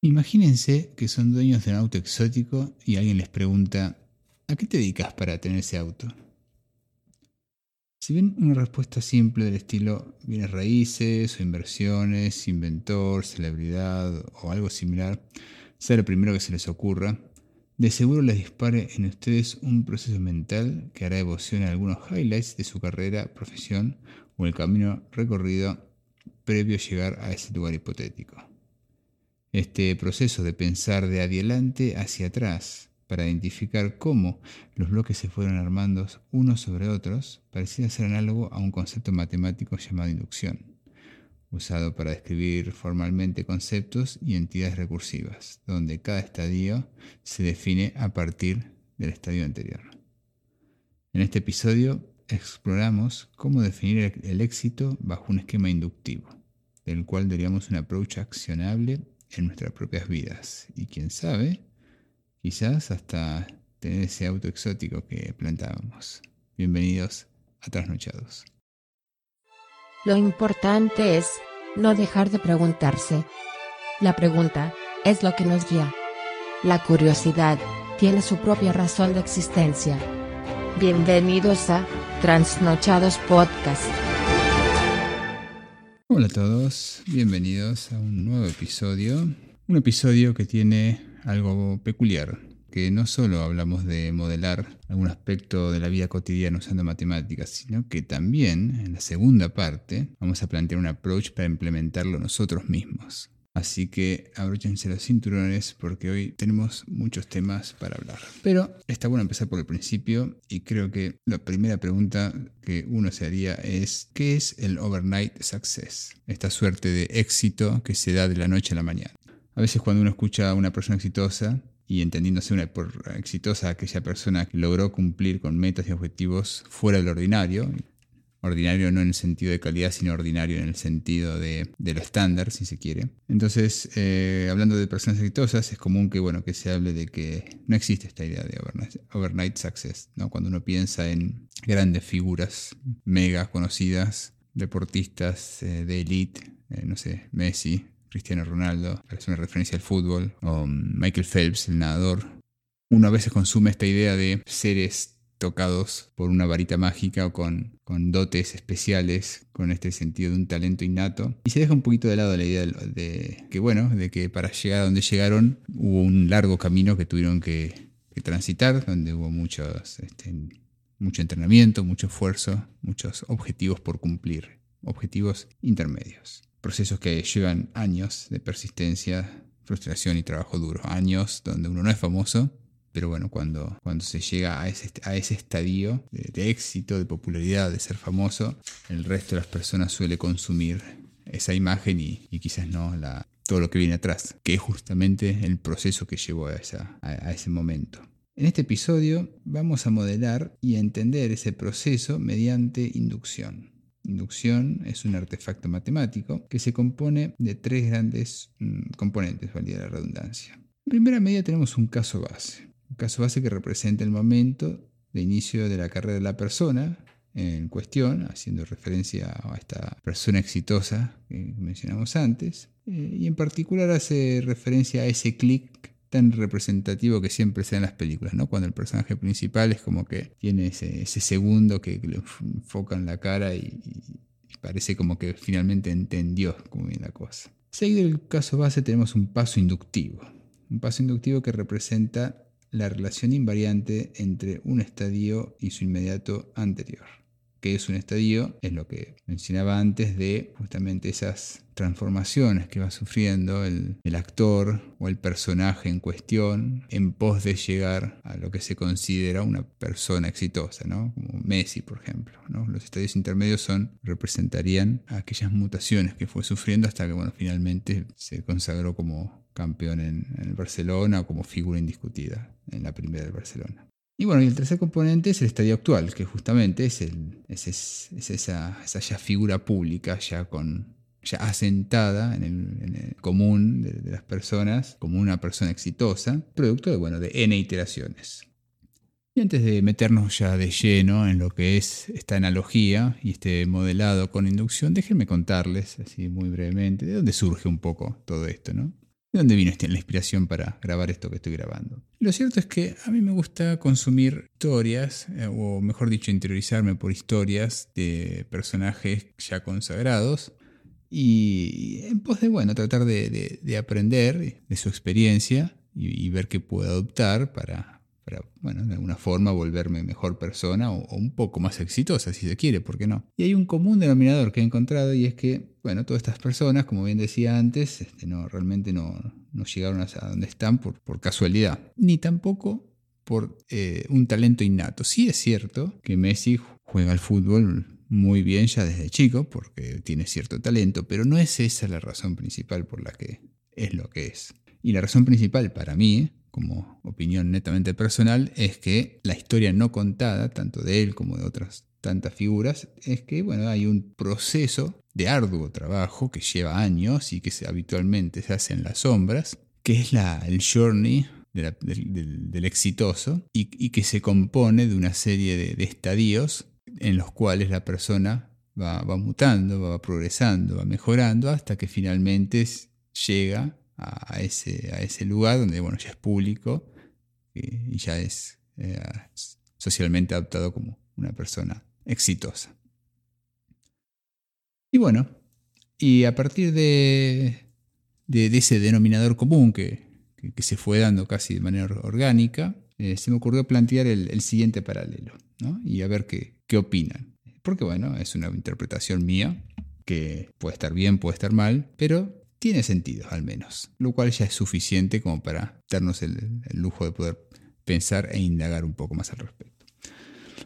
Imagínense que son dueños de un auto exótico y alguien les pregunta, ¿a qué te dedicas para tener ese auto? Si bien una respuesta simple del estilo bienes raíces o inversiones, inventor, celebridad o algo similar, sea lo primero que se les ocurra, de seguro les dispare en ustedes un proceso mental que hará devoción a algunos highlights de su carrera, profesión o el camino recorrido previo a llegar a ese lugar hipotético. Este proceso de pensar de adelante hacia atrás para identificar cómo los bloques se fueron armando unos sobre otros parecía ser análogo a un concepto matemático llamado inducción, usado para describir formalmente conceptos y entidades recursivas, donde cada estadio se define a partir del estadio anterior. En este episodio exploramos cómo definir el éxito bajo un esquema inductivo, del cual daríamos un approach accionable en nuestras propias vidas. Y quién sabe, quizás hasta tener ese auto exótico que plantábamos. Bienvenidos a Trasnochados. Lo importante es no dejar de preguntarse. La pregunta es lo que nos guía. La curiosidad tiene su propia razón de existencia. Bienvenidos a Transnochados Podcast. Hola a todos, bienvenidos a un nuevo episodio. Un episodio que tiene algo peculiar, que no solo hablamos de modelar algún aspecto de la vida cotidiana usando matemáticas, sino que también en la segunda parte vamos a plantear un approach para implementarlo nosotros mismos. Así que abróchense los cinturones porque hoy tenemos muchos temas para hablar. Pero está bueno empezar por el principio y creo que la primera pregunta que uno se haría es ¿qué es el overnight success? Esta suerte de éxito que se da de la noche a la mañana. A veces cuando uno escucha a una persona exitosa y entendiéndose una exitosa aquella persona que logró cumplir con metas y objetivos fuera del ordinario, Ordinario no en el sentido de calidad, sino ordinario en el sentido de, lo estándar, si se quiere. Entonces, eh, hablando de personas exitosas, es común que, bueno, que se hable de que no existe esta idea de overnight, success, ¿no? Cuando uno piensa en grandes figuras mega conocidas, deportistas eh, de elite, eh, no sé, Messi, Cristiano Ronaldo, para hacer una referencia al fútbol, o Michael Phelps, el nadador, uno a veces consume esta idea de seres tocados por una varita mágica o con, con, dotes especiales, con este sentido de un talento innato. Y se deja un poquito de lado la idea de, que, bueno, de que para llegar a donde llegaron hubo un largo camino que tuvieron que, transitar, donde hubo muchos, este, mucho entrenamiento, mucho esfuerzo, muchos objetivos por cumplir, objetivos intermedios. Procesos que llevan años de persistencia, frustración y trabajo duro. Años donde uno no es famoso, pero bueno, cuando, cuando se llega a ese, a ese estadio de, éxito, de popularidad, de ser famoso, el resto de las personas suele consumir esa imagen y, quizás no la, todo lo que viene atrás, que es justamente el proceso que llevó a, esa, a ese momento. En este episodio vamos a modelar y a entender ese proceso mediante inducción. Inducción es un artefacto matemático que se compone de tres grandes mm, componentes, valía la redundancia. En primera medida tenemos un caso base caso base que representa el momento de inicio de la carrera de la persona en cuestión, haciendo referencia a esta persona exitosa que mencionamos antes, eh, y en particular hace referencia a ese clic tan representativo que siempre se da en las películas, ¿no? Cuando el personaje principal es como que tiene ese, segundo que, le enfoca en la cara y, parece como que finalmente entendió cómo viene la cosa. Seguido del caso base tenemos un paso inductivo, un paso inductivo que representa la relación invariante entre un estadio y su inmediato anterior. ¿Qué es un estadio? Es lo que mencionaba antes de justamente esas transformaciones que va sufriendo el, actor o el personaje en cuestión en pos de llegar a lo que se considera una persona exitosa, ¿no? como Messi, por ejemplo. ¿no? Los estadios intermedios son, representarían aquellas mutaciones que fue sufriendo hasta que bueno, finalmente se consagró como campeón en, el Barcelona o como figura indiscutida en la primera del Barcelona. Y bueno, y el tercer componente es el estadio actual, que justamente es, el, es, esa, esa, figura pública, ya, con, ya asentada en el, común de, las personas, como una persona exitosa, producto de, bueno, de N iteraciones. Y antes de meternos ya de lleno en lo que es esta analogía y este modelado con inducción, déjenme contarles, así muy brevemente, de dónde surge un poco todo esto, ¿no? ¿De dónde vino la inspiración para grabar esto que estoy grabando? Lo cierto es que a mí me gusta consumir historias, eh, o mejor dicho, interiorizarme por historias de personajes ya consagrados y en pos de, bueno, tratar de, aprender de su experiencia y, ver qué puedo adoptar para, para, bueno, de alguna forma volverme mejor persona o, un poco más exitosa, si se quiere, ¿por qué no? Y hay un común denominador que he encontrado y es que, bueno, todas estas personas, como bien decía antes, este, no, realmente no, no llegaron a donde están por, por casualidad, ni tampoco por eh, un talento innato. Sí es cierto que Messi juega al fútbol muy bien ya desde chico, porque tiene cierto talento, pero no es esa la razón principal por la que es lo que es. Y la razón principal para mí, como opinión netamente personal, es que la historia no contada, tanto de él como de otras tantas figuras, es que bueno, hay un proceso de arduo trabajo que lleva años y que habitualmente se hace en las sombras, que es el journey del, exitoso y, que se compone de una serie de, estadios en los cuales la persona va, va, mutando, va progresando, va mejorando hasta que finalmente llega a, ese, a ese lugar donde bueno, ya es público y ya es eh, socialmente adoptado como una persona exitosa. Y bueno, y a partir de, de, ese denominador común que, que, se fue dando casi de manera orgánica, eh, se me ocurrió plantear el, siguiente paralelo ¿no? y a ver qué, qué opinan. Porque bueno, es una interpretación mía que puede estar bien, puede estar mal, pero tiene sentido al menos, lo cual ya es suficiente como para darnos el, lujo de poder pensar e indagar un poco más al respecto.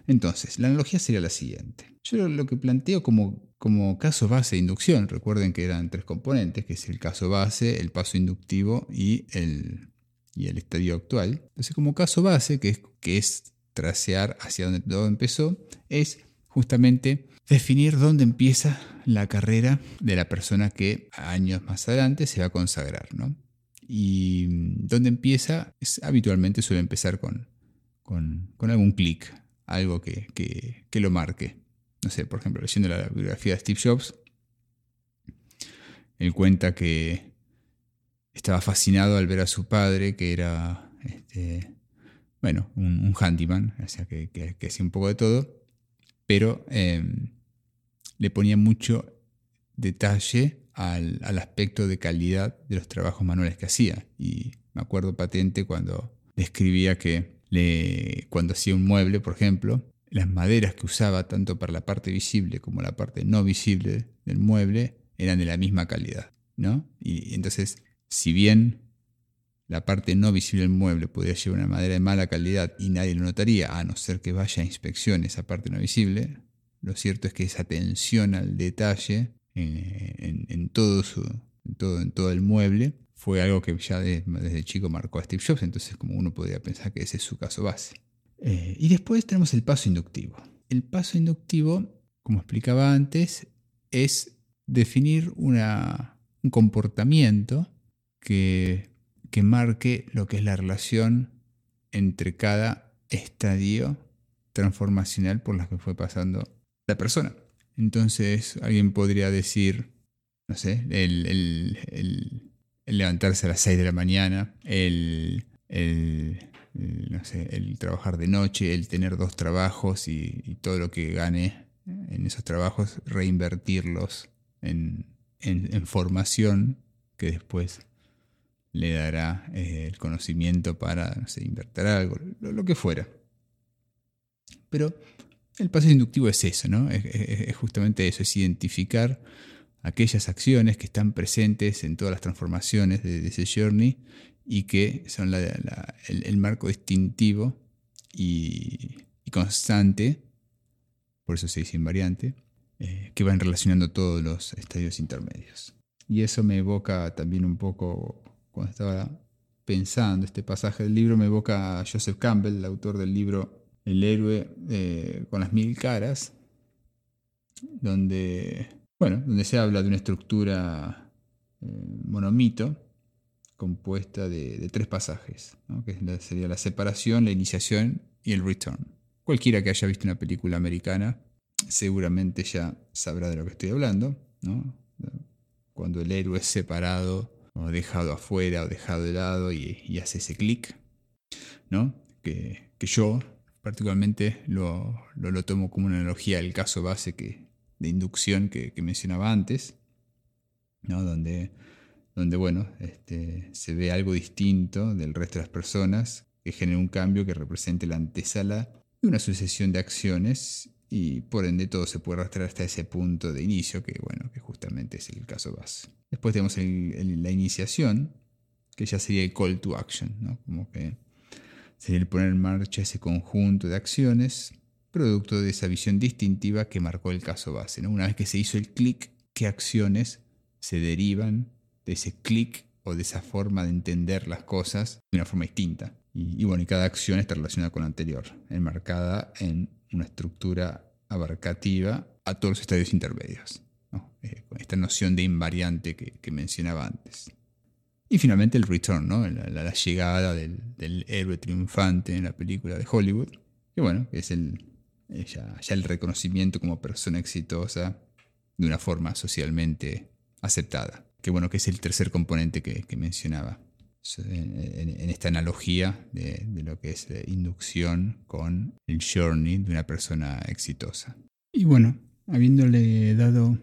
Entonces, la analogía sería la siguiente. Yo lo que planteo como, como caso base de inducción, recuerden que eran tres componentes, que es el caso base, el paso inductivo y el, y el estadio actual. Entonces, como caso base, que es, que es trasear hacia donde todo empezó, es justamente definir dónde empieza la carrera de la persona que años más adelante se va a consagrar. ¿no? Y mm, dónde empieza, es, habitualmente suele empezar con, con, algún clic, algo que, que, lo marque. No sé, por ejemplo, leyendo la biografía de Steve Jobs, él cuenta que estaba fascinado al ver a su padre, que era, este, bueno, un, handyman, o sea, que, que hacía un poco de todo, pero em, le ponía mucho detalle al, aspecto de calidad de los trabajos manuales que hacía. Y me acuerdo patente cuando describía que le, cuando hacía un mueble, por ejemplo, las maderas que usaba tanto para la parte visible como la parte no visible del mueble eran de la misma calidad. ¿no? Y entonces, si bien la parte no visible del mueble podría llevar una madera de mala calidad y nadie lo notaría, a no ser que vaya a inspección esa parte no visible. Lo cierto es que esa atención al detalle en, todo, su, todo, en todo el mueble fue algo que ya desde chico marcó a Steve Jobs, entonces como uno podría pensar que ese es su caso base. Eh, y después tenemos el paso inductivo. El paso inductivo, como explicaba antes, es definir un comportamiento que que marque lo que es la relación entre cada estadio transformacional por la que fue pasando la persona. Entonces alguien podría decir, no sé, el, levantarse a las 6 de la mañana, el, no sé, el trabajar de noche, el tener dos trabajos y, todo lo que gane en esos trabajos, reinvertirlos en, en formación que después le dará eh, el conocimiento para no invertir algo, lo, que fuera. Pero el paso inductivo es eso, ¿no? Es, justamente eso, es identificar aquellas acciones que están presentes en todas las transformaciones de, ese journey y que son el, marco distintivo y, constante, por eso se dice invariante, eh, que van relacionando todos los estadios intermedios. Y eso me evoca también un poco cuando estaba pensando este pasaje del libro, me evoca a Joseph Campbell, el autor del libro El héroe eh, con las mil caras, donde, bueno, donde se habla de una estructura eh, monomito compuesta de, tres pasajes, que sería la separación, la iniciación y el return. Cualquiera que haya visto una película americana seguramente ya sabrá de lo que estoy hablando, cuando el héroe es separado o dejado afuera o dejado de lado y, hace ese clic, ¿no? Que, yo particularmente lo, lo, tomo como una analogía del caso base que, de inducción que, mencionaba antes, ¿no? donde, donde bueno, este, se ve algo distinto del resto de las personas que genera un cambio que represente la antesala de una sucesión de acciones y por ende todo se puede arrastrar hasta ese punto de inicio que bueno, que justamente es el caso base. Después tenemos la iniciación, que ya sería el call to action, ¿no? como que sería el poner en marcha ese conjunto de acciones producto de esa visión distintiva que marcó el caso base. ¿no? Una vez que se hizo el clic, ¿qué acciones se derivan de ese clic o de esa forma de entender las cosas de una forma distinta? Y, y bueno, y cada acción está relacionada con la anterior, enmarcada en una estructura abarcativa a todos los estadios intermedios, eh, con esta noción de invariante que, mencionaba antes. Y finalmente el return, ¿no? la, llegada del, héroe triunfante en la película de Hollywood, que bueno, es el, eh, ya, el reconocimiento como persona exitosa de una forma socialmente aceptada. Que bueno, que es el tercer componente que mencionaba en, esta analogía de, lo que es eh, inducción con el journey de una persona exitosa. Y bueno, habiéndole dado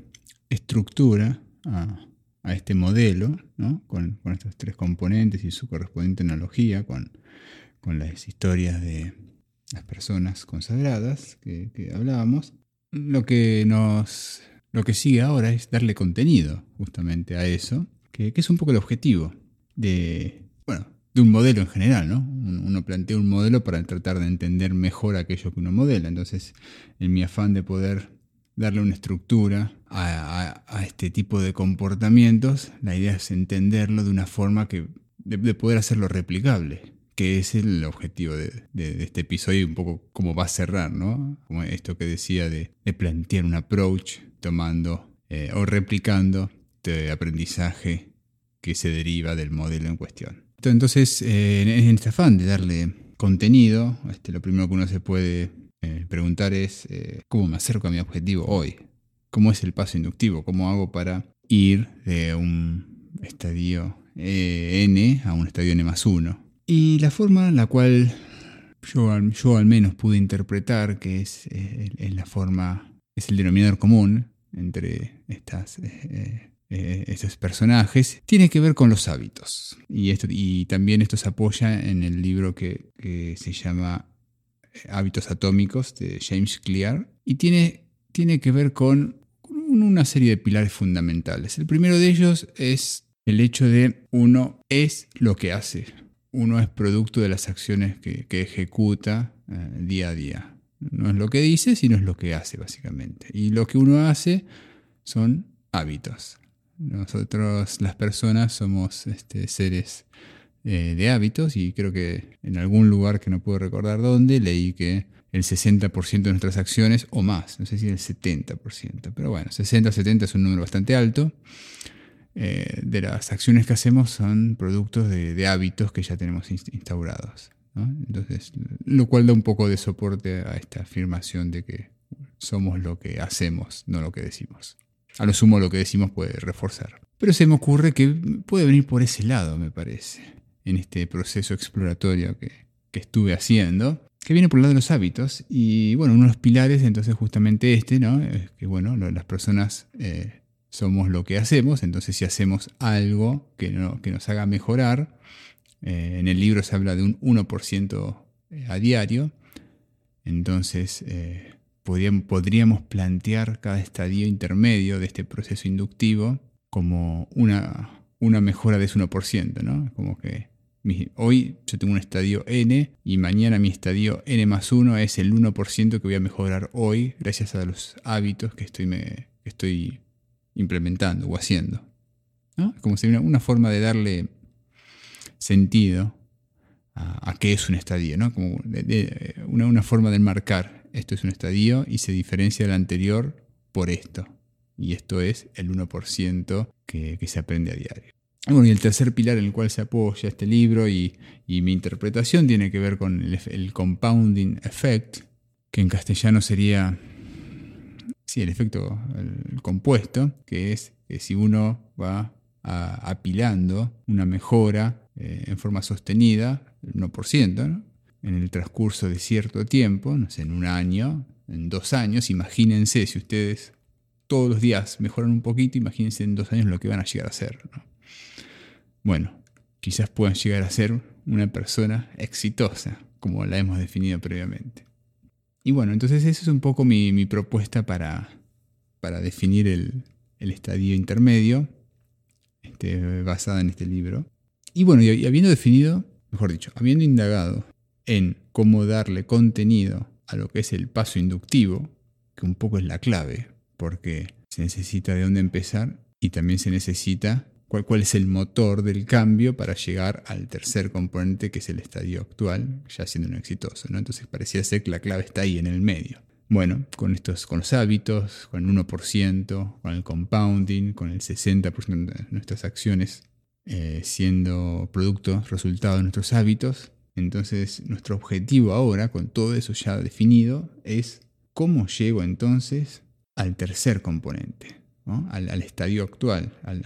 estructura a, este modelo, con, estos tres componentes y su correspondiente analogía con, las historias de las personas consagradas que, hablábamos, lo que nos lo que sigue ahora es darle contenido justamente a eso, que es un poco el objetivo de, bueno, de un modelo en general, ¿no? Uno plantea un modelo para tratar de entender mejor aquello que uno modela. Entonces, en mi afán de poder darle una estructura a, este tipo de comportamientos, la idea es entenderlo de una forma que, de, poder hacerlo replicable, que es el objetivo de, este episodio y un poco cómo va a cerrar, ¿no? Como esto que decía de, plantear un approach tomando eh, o replicando este aprendizaje que se deriva del modelo en cuestión. Entonces, eh, en este afán de darle contenido, este, lo primero que uno se puede eh, preguntar es eh, cómo me acerco a mi objetivo hoy, cómo es el paso inductivo, cómo hago para ir de un estadio N a un estadio N más 1. Y la forma en la cual yo, al menos pude interpretar que es, es la forma, es el denominador común entre estas eh, esos personajes, tiene que ver con los hábitos. Y, esto, y también esto se apoya en el libro que, se llama eh, Hábitos Atómicos de James Clear. Y tiene, tiene que ver con una serie de pilares fundamentales. El primero de ellos es el hecho de uno es lo que hace. Uno es producto de las acciones que, ejecuta eh, día a día. No es lo que dice, sino es lo que hace, básicamente. Y lo que uno hace son hábitos. Nosotros, las personas, somos este, seres eh, de hábitos y creo que en algún lugar que no puedo recordar dónde leí que el 60% de nuestras acciones, o más, no sé si el 70%, pero bueno, 60-70 es un número bastante alto, eh, de las acciones que hacemos son productos de, hábitos que ya tenemos instaurados. Entonces, lo cual da un poco de soporte a esta afirmación de que somos lo que hacemos, no lo que decimos. A lo sumo lo que decimos puede reforzar. Pero se me ocurre que puede venir por ese lado, me parece, en este proceso exploratorio que, estuve haciendo, que viene por el lado de los hábitos. Y bueno, uno de los pilares, entonces justamente este, ¿no? Es que bueno, las personas eh, somos lo que hacemos, entonces si hacemos algo que, no, que nos haga mejorar, eh, en el libro se habla de un 1% a diario, entonces eh, podríamos plantear cada estadio intermedio de este proceso inductivo como una, mejora de ese 1%, ¿no? Como que hoy yo tengo un estadio N y mañana mi estadio N más 1 es el 1% que voy a mejorar hoy gracias a los hábitos que estoy, estoy implementando o haciendo. ¿no? Como una forma de darle sentido a, qué es un estadio, ¿no? Como una, una forma de marcar esto es un estadio y se diferencia del anterior por esto. Y esto es el 1% que, se aprende a diario. Bueno, y el tercer pilar en el cual se apoya este libro y, mi interpretación tiene que ver con el, compounding effect, que en castellano sería, sí, el efecto el compuesto, que es que si uno va apilando una mejora eh, en forma sostenida, el 1%, en el transcurso de cierto tiempo, no sé, en un año, en dos años, imagínense si ustedes todos los días mejoran un poquito, imagínense en dos años lo que van a llegar a ser. Bueno, quizás puedan llegar a ser una persona exitosa, como la hemos definido previamente. Y bueno, entonces esa es un poco mi, propuesta para, para definir el, estadio intermedio, este, basada en este libro. Y bueno, y habiendo definido, mejor dicho, habiendo indagado en cómo darle contenido a lo que es el paso inductivo, que un poco es la clave, porque se necesita de dónde empezar y también se necesita cuál, cuál es el motor del cambio para llegar al tercer componente que es el estadio actual, ya siendo un exitoso. ¿no? Entonces parecía ser que la clave está ahí en el medio. Bueno, con, estos, con los hábitos, con el 1%, con el compounding, con el 60% de nuestras acciones eh, siendo producto, resultado de nuestros hábitos. Entonces, nuestro objetivo ahora, con todo eso ya definido, es cómo llego entonces al tercer componente, al, estadio actual, al,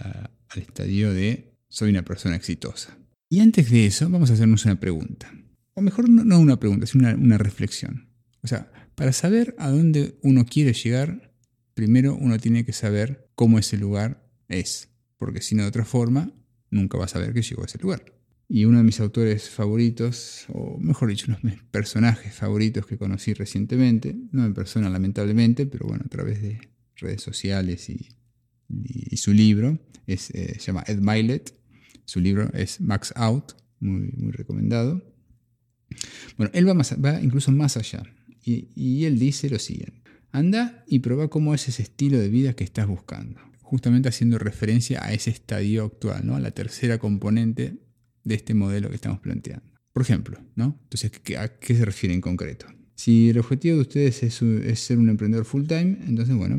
estadio de soy una persona exitosa. Y antes de eso, vamos a hacernos una pregunta. O mejor, no, una pregunta, sino una, una reflexión. O sea, para saber a dónde uno quiere llegar, primero uno tiene que saber cómo ese lugar es. Porque si no, de otra forma, nunca va a saber que llegó a ese lugar. Y uno de mis autores favoritos, o mejor dicho, uno de mis personajes favoritos que conocí recientemente, no en persona lamentablemente, pero bueno, a través de redes sociales y, su libro, es, eh, se llama Ed Milet. Su libro es Max Out, muy, muy recomendado. Bueno, él va, más, va incluso más allá. Y, y él dice lo siguiente. Anda y prueba cómo es ese estilo de vida que estás buscando. Justamente haciendo referencia a ese estadio actual, ¿no? a la tercera componente de este modelo que estamos planteando. Por ejemplo, ¿no? Entonces, ¿a qué se refiere en concreto? Si el objetivo de ustedes es, ser un emprendedor full time, entonces, bueno,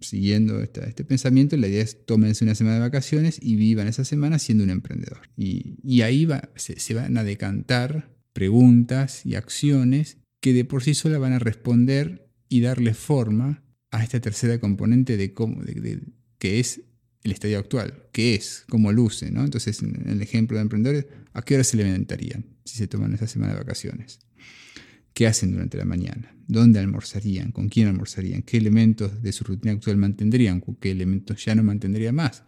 siguiendo este pensamiento, la idea es tómense una semana de vacaciones y vivan esa semana siendo un emprendedor. Y, ahí va, se, van a decantar preguntas y acciones que de por sí sola van a responder y darle forma a esta tercera componente de, cómo, de, que es el estadio actual, qué es, cómo luce, ¿no? Entonces, en el ejemplo de emprendedores, ¿a qué hora se alimentarían si se toman esa semana de vacaciones? ¿Qué hacen durante la mañana? ¿Dónde almorzarían? ¿Con quién almorzarían? ¿Qué elementos de su rutina actual mantendrían? ¿Qué elementos ya no mantendrían más?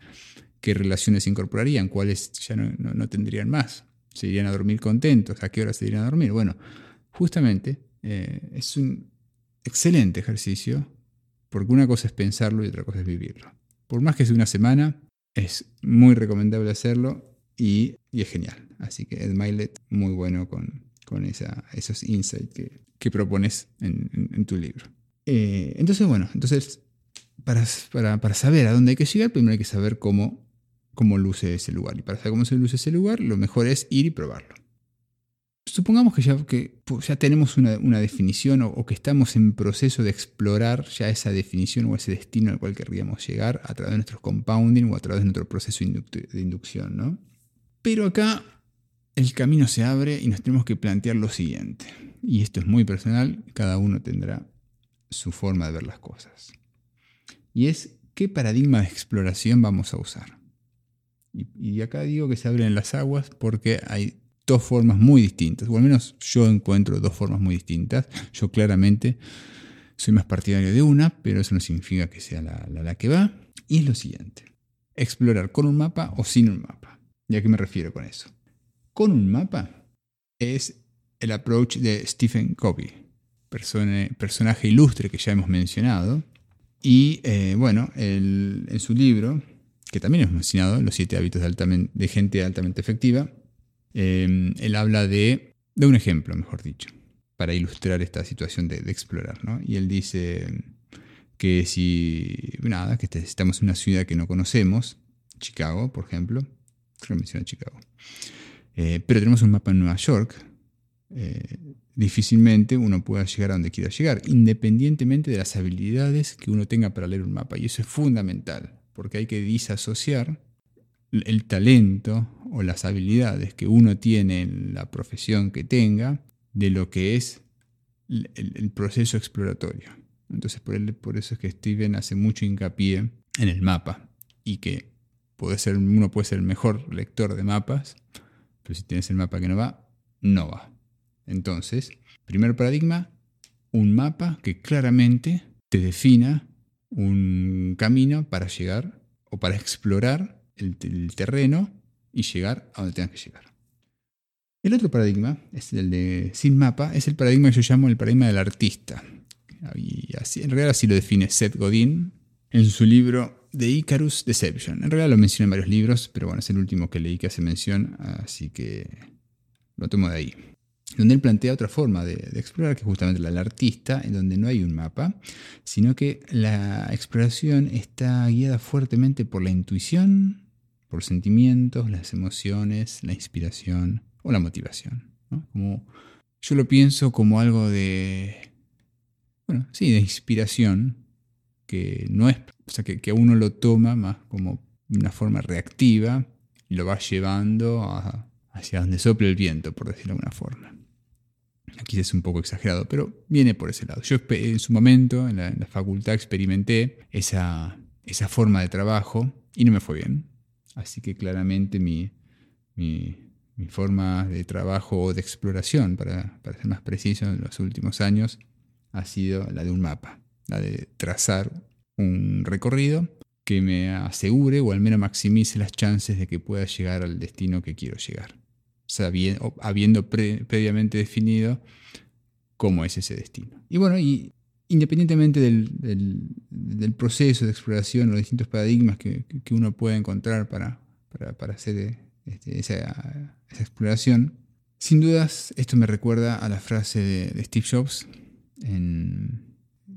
¿Qué relaciones incorporarían? ¿Cuáles ya no, tendrían más? ¿Se irían a dormir contentos? ¿A qué hora se irían a dormir? Bueno, justamente eh, es un excelente ejercicio porque una cosa es pensarlo y otra cosa es vivirlo. Por más que sea una semana, es muy recomendable hacerlo y, es genial. Así que Ed Milet, muy bueno con, con esos insights que, propones en, tu libro. Eh, entonces, bueno, entonces para, para, saber a dónde hay que llegar, primero hay que saber cómo, cómo luce ese lugar. Y para saber cómo se luce ese lugar, lo mejor es ir y probarlo supongamos que ya, tenemos una, definición o, que estamos en proceso de explorar ya esa definición o ese destino al cual querríamos llegar a través de nuestros compounding o a través de nuestro proceso de inducción. ¿no? Pero acá el camino se abre y nos tenemos que plantear lo siguiente. Y esto es muy personal, cada uno tendrá su forma de ver las cosas. Y es qué paradigma de exploración vamos a usar. Y, y acá digo que se abren las aguas porque hay dos formas muy distintas, o al menos yo encuentro dos formas muy distintas. Yo claramente soy más partidario de una, pero eso no significa que sea la, la, que va. Y es lo siguiente, explorar con un mapa o sin un mapa. ¿Y a qué me refiero con eso? Con un mapa es el approach de Stephen Covey, personaje ilustre que ya hemos mencionado. Y eh, bueno, en su libro, que también hemos mencionado, Los siete hábitos de, de gente altamente efectiva, Em, él habla de, de un ejemplo, mejor dicho, para ilustrar esta situación de, explorar. Y él dice que si, nada, que estamos en una ciudad que no conocemos, Chicago, por ejemplo, creo que menciona Chicago, eh, pero tenemos un mapa en Nueva York, eh, difícilmente uno pueda llegar a donde quiera llegar, independientemente de las habilidades que uno tenga para leer un mapa. Y eso es fundamental, porque hay que disasociar el talento o las habilidades que uno tiene en la profesión que tenga de lo que es el, proceso exploratorio. Entonces por, por, eso es que Steven hace mucho hincapié en el mapa y que puede ser, uno puede ser el mejor lector de mapas, pero si tienes el mapa que no va, no va. Entonces, primer paradigma, un mapa que claramente te defina un camino para llegar o para explorar el, terreno y llegar a donde tengas que llegar. El otro paradigma, es el de sin mapa, es el paradigma que yo llamo el paradigma del artista. Y así, en realidad así lo define Seth Godin en su libro The Icarus Deception. En realidad lo menciona en varios libros, pero bueno, es el último que leí que hace mención, así que lo tomo de ahí donde él plantea otra forma de, explorar, que es justamente la del artista, en donde no hay un mapa, sino que la exploración está guiada fuertemente por la intuición, por sentimientos, las emociones, la inspiración o la motivación. Como, yo lo pienso como algo de, bueno, sí, de inspiración, que no es, o sea, que, que uno lo toma más como una forma reactiva y lo va llevando hacia donde sople el viento, por decirlo de alguna forma. Aquí es un poco exagerado, pero viene por ese lado. Yo en su momento, en la, facultad, experimenté esa, esa, forma de trabajo y no me fue bien. Así que claramente mi, mi, forma de trabajo o de exploración, para, para, ser más preciso, en los últimos años, ha sido la de un mapa, la de trazar un recorrido que me asegure o al menos maximice las chances de que pueda llegar al destino que quiero llegar habiendo previamente definido cómo es ese destino. Y bueno, y independientemente del, proceso de exploración, los distintos paradigmas que, uno puede encontrar para, hacer este, esa, exploración, sin dudas esto me recuerda a la frase de, Steve Jobs en,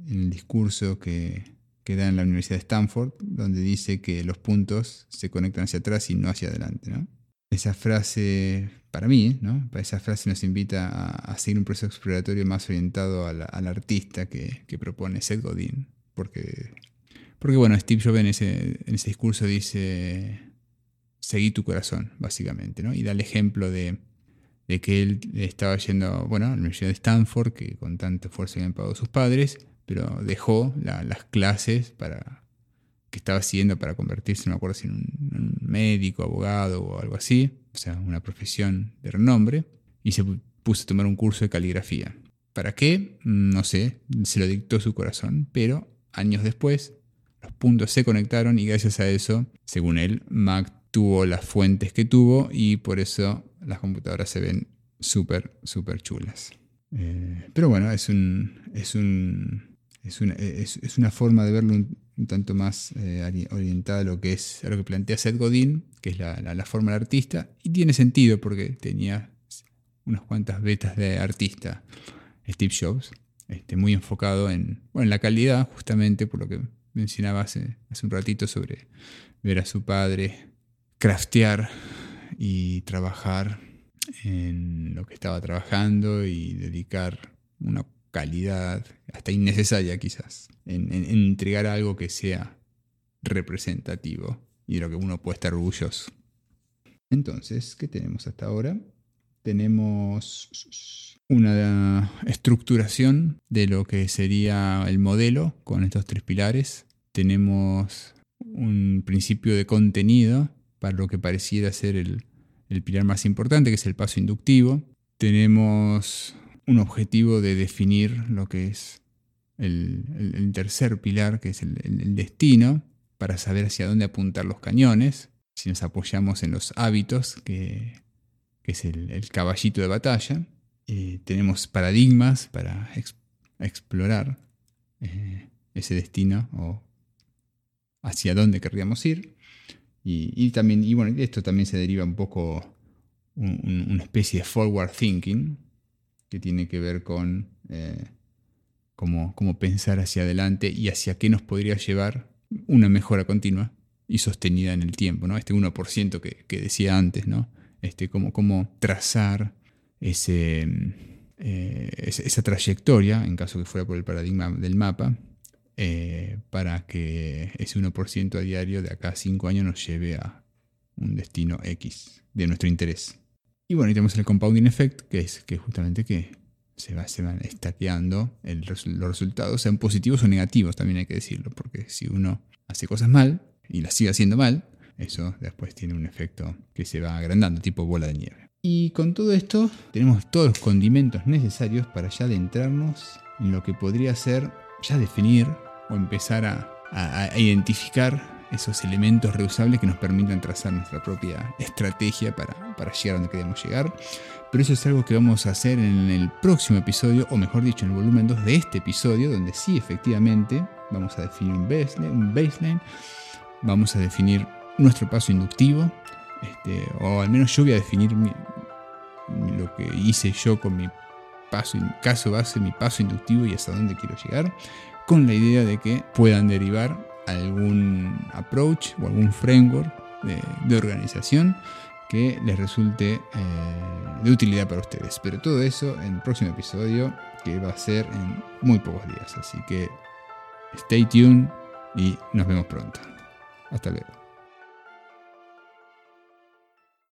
el discurso que, que, da en la Universidad de Stanford, donde dice que los puntos se conectan hacia atrás y no hacia adelante. ¿no? Esa frase, para mí, ¿no? esa frase nos invita a, seguir un proceso exploratorio más orientado al, artista que, propone Seth Godin. Porque, porque bueno, Steve Jobs en ese, en ese discurso dice, seguí tu corazón, básicamente, ¿no? Y da el ejemplo de, que él estaba yendo, bueno, a la Universidad de Stanford, que con tanto esfuerzo habían pagado sus padres, pero dejó las clases para estaba siguiendo para convertirse, no me acuerdo si en un, médico, abogado o algo así, o sea, una profesión de renombre, y se puso a tomar un curso de caligrafía. ¿Para qué? No sé, se lo dictó su corazón, pero años después los puntos se conectaron y gracias a eso, según él, Mac tuvo las fuentes que tuvo y por eso las computadoras se ven súper, súper chulas. Eh, pero bueno, es un, es un es una, es, una forma de verlo un, tanto más eh, orientada a lo que es a lo que plantea Seth Godin, que es la, la, forma del artista, y tiene sentido porque tenía unas cuantas vetas de artista Steve Jobs, este, muy enfocado en, en la calidad, justamente por lo que mencionaba hace un ratito sobre ver a su padre craftear y trabajar en lo que estaba trabajando y dedicar una calidad, hasta innecesaria quizás, en, entregar algo que sea representativo y de lo que uno puede estar orgulloso. Entonces, ¿qué tenemos hasta ahora? Tenemos una estructuración de lo que sería el modelo con estos tres pilares. Tenemos un principio de contenido para lo que pareciera ser el, el pilar más importante, que es el paso inductivo. Tenemos un objetivo de definir lo que es el, tercer pilar, que es el, destino, para saber hacia dónde apuntar los cañones, si nos apoyamos en los hábitos, que, es el, caballito de batalla. Eh, tenemos paradigmas para explorar eh, ese destino o hacia dónde querríamos ir. Y, también, y bueno, esto también se deriva un poco una especie de forward thinking, que tiene que ver con eh, cómo, pensar hacia adelante y hacia qué nos podría llevar una mejora continua y sostenida en el tiempo, ¿no? Este 1% que, que, decía antes, ¿no? Este, cómo, cómo trazar ese, eh, esa trayectoria, en caso que fuera por el paradigma del mapa, eh, para que ese 1% a diario de acá a 5 años nos lleve a un destino X de nuestro interés. Y bueno, y tenemos el compounding effect, que es que justamente que se, va, se van estaqueando los resultados, sean positivos o negativos, también hay que decirlo, porque si uno hace cosas mal y las sigue haciendo mal, eso después tiene un efecto que se va agrandando, tipo bola de nieve. Y con todo esto tenemos todos los condimentos necesarios para ya adentrarnos en lo que podría ser ya definir o empezar a, a identificar esos elementos reusables que nos permitan trazar nuestra propia estrategia para, para llegar a donde queremos llegar. Pero eso es algo que vamos a hacer en el próximo episodio, o mejor dicho, en el volumen 2 de este episodio, donde sí efectivamente vamos a definir un baseline, un baseline vamos a definir nuestro paso inductivo, este, o al menos yo voy a definir lo que hice yo con mi paso, caso base, mi paso inductivo y hasta dónde quiero llegar, con la idea de que puedan derivar algún approach o algún framework de, organización que les resulte eh, de utilidad para ustedes. Pero todo eso en el próximo episodio que va a ser en muy pocos días. Así que stay tuned y nos vemos pronto. Hasta luego.